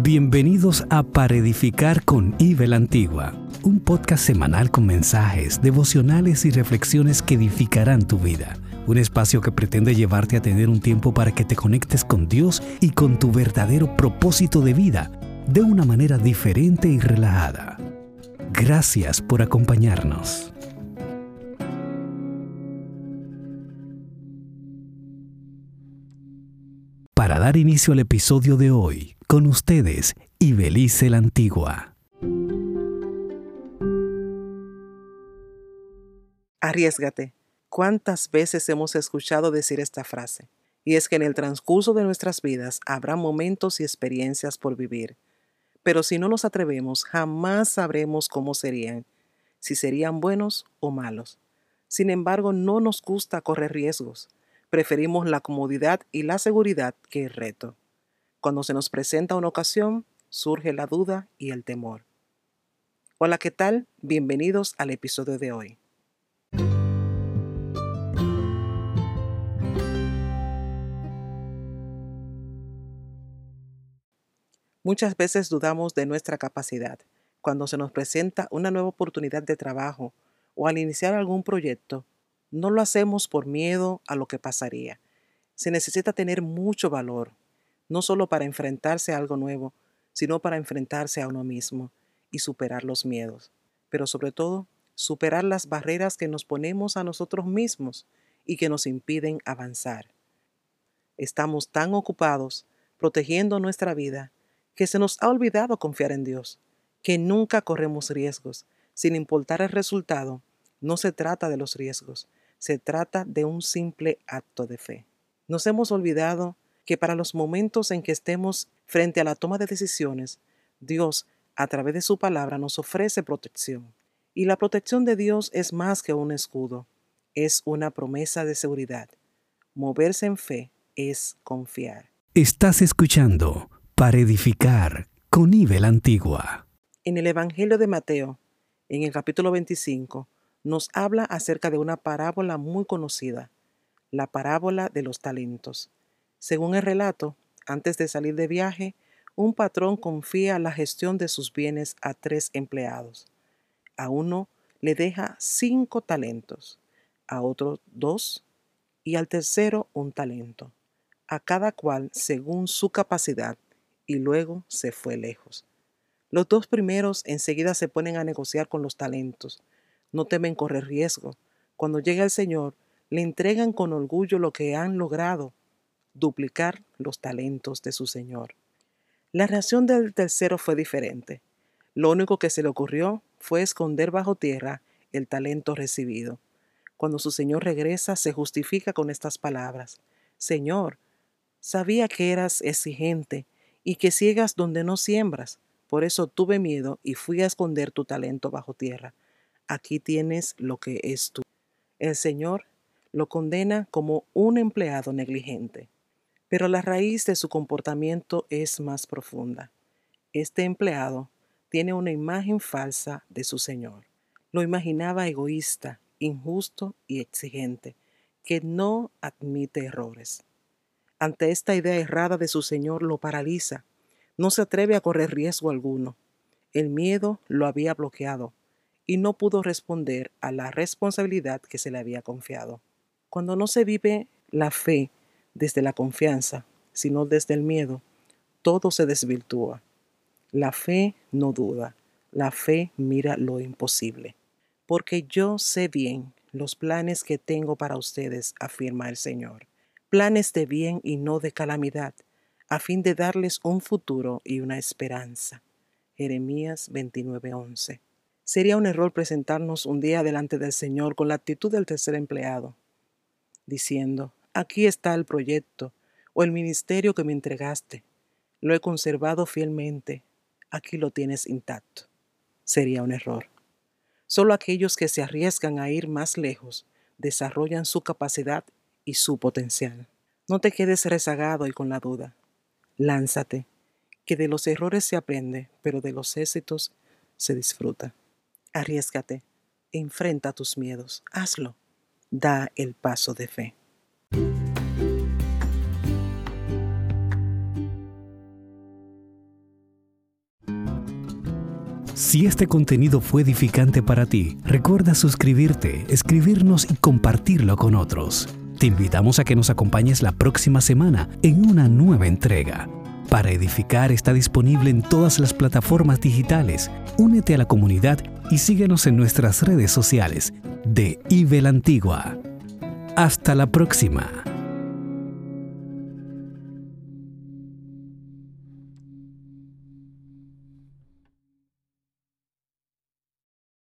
Bienvenidos a Para Edificar con Ibe la Antigua, un podcast semanal con mensajes, devocionales y reflexiones que edificarán tu vida. Un espacio que pretende llevarte a tener un tiempo para que te conectes con Dios y con tu verdadero propósito de vida de una manera diferente y relajada. Gracias por acompañarnos. Dar inicio al episodio de hoy, con ustedes, Ibelice la Antigua. Arriesgate. ¿Cuántas veces hemos escuchado decir esta frase? Y es que en el transcurso de nuestras vidas habrá momentos y experiencias por vivir. Pero si no nos atrevemos, jamás sabremos cómo serían, si serían buenos o malos. Sin embargo, no nos gusta correr riesgos. Preferimos la comodidad y la seguridad que el reto. Cuando se nos presenta una ocasión, surge la duda y el temor. Hola, ¿qué tal? Bienvenidos al episodio de hoy. Muchas veces dudamos de nuestra capacidad cuando se nos presenta una nueva oportunidad de trabajo o al iniciar algún proyecto. No lo hacemos por miedo a lo que pasaría. Se necesita tener mucho valor, no solo para enfrentarse a algo nuevo, sino para enfrentarse a uno mismo y superar los miedos, pero sobre todo superar las barreras que nos ponemos a nosotros mismos y que nos impiden avanzar. Estamos tan ocupados protegiendo nuestra vida que se nos ha olvidado confiar en Dios, que nunca corremos riesgos, sin importar el resultado. No se trata de los riesgos, se trata de un simple acto de fe. Nos hemos olvidado que para los momentos en que estemos frente a la toma de decisiones, Dios, a través de su palabra, nos ofrece protección. Y la protección de Dios es más que un escudo, es una promesa de seguridad. Moverse en fe es confiar. Estás escuchando para edificar con nivel Antigua. En el Evangelio de Mateo, en el capítulo 25, nos habla acerca de una parábola muy conocida, la parábola de los talentos. Según el relato, antes de salir de viaje, un patrón confía la gestión de sus bienes a tres empleados. A uno le deja cinco talentos, a otro dos y al tercero un talento, a cada cual según su capacidad, y luego se fue lejos. Los dos primeros enseguida se ponen a negociar con los talentos. No temen correr riesgo. Cuando llega el Señor, le entregan con orgullo lo que han logrado duplicar los talentos de su Señor. La reacción del tercero fue diferente. Lo único que se le ocurrió fue esconder bajo tierra el talento recibido. Cuando su Señor regresa, se justifica con estas palabras. Señor, sabía que eras exigente y que ciegas donde no siembras. Por eso tuve miedo y fui a esconder tu talento bajo tierra. Aquí tienes lo que es tú. El Señor lo condena como un empleado negligente. Pero la raíz de su comportamiento es más profunda. Este empleado tiene una imagen falsa de su Señor. Lo imaginaba egoísta, injusto y exigente, que no admite errores. Ante esta idea errada de su Señor lo paraliza. No se atreve a correr riesgo alguno. El miedo lo había bloqueado y no pudo responder a la responsabilidad que se le había confiado. Cuando no se vive la fe desde la confianza, sino desde el miedo, todo se desvirtúa. La fe no duda, la fe mira lo imposible. Porque yo sé bien los planes que tengo para ustedes, afirma el Señor. Planes de bien y no de calamidad, a fin de darles un futuro y una esperanza. Jeremías 29:11. Sería un error presentarnos un día delante del Señor con la actitud del tercer empleado, diciendo, aquí está el proyecto o el ministerio que me entregaste. Lo he conservado fielmente. Aquí lo tienes intacto. Sería un error. Solo aquellos que se arriesgan a ir más lejos desarrollan su capacidad y su potencial. No te quedes rezagado y con la duda. Lánzate, que de los errores se aprende, pero de los éxitos se disfruta. Arriesgate, enfrenta tus miedos, hazlo, da el paso de fe. Si este contenido fue edificante para ti, recuerda suscribirte, escribirnos y compartirlo con otros. Te invitamos a que nos acompañes la próxima semana en una nueva entrega. Para Edificar está disponible en todas las plataformas digitales. Únete a la comunidad y síguenos en nuestras redes sociales de IBEL Antigua. Hasta la próxima.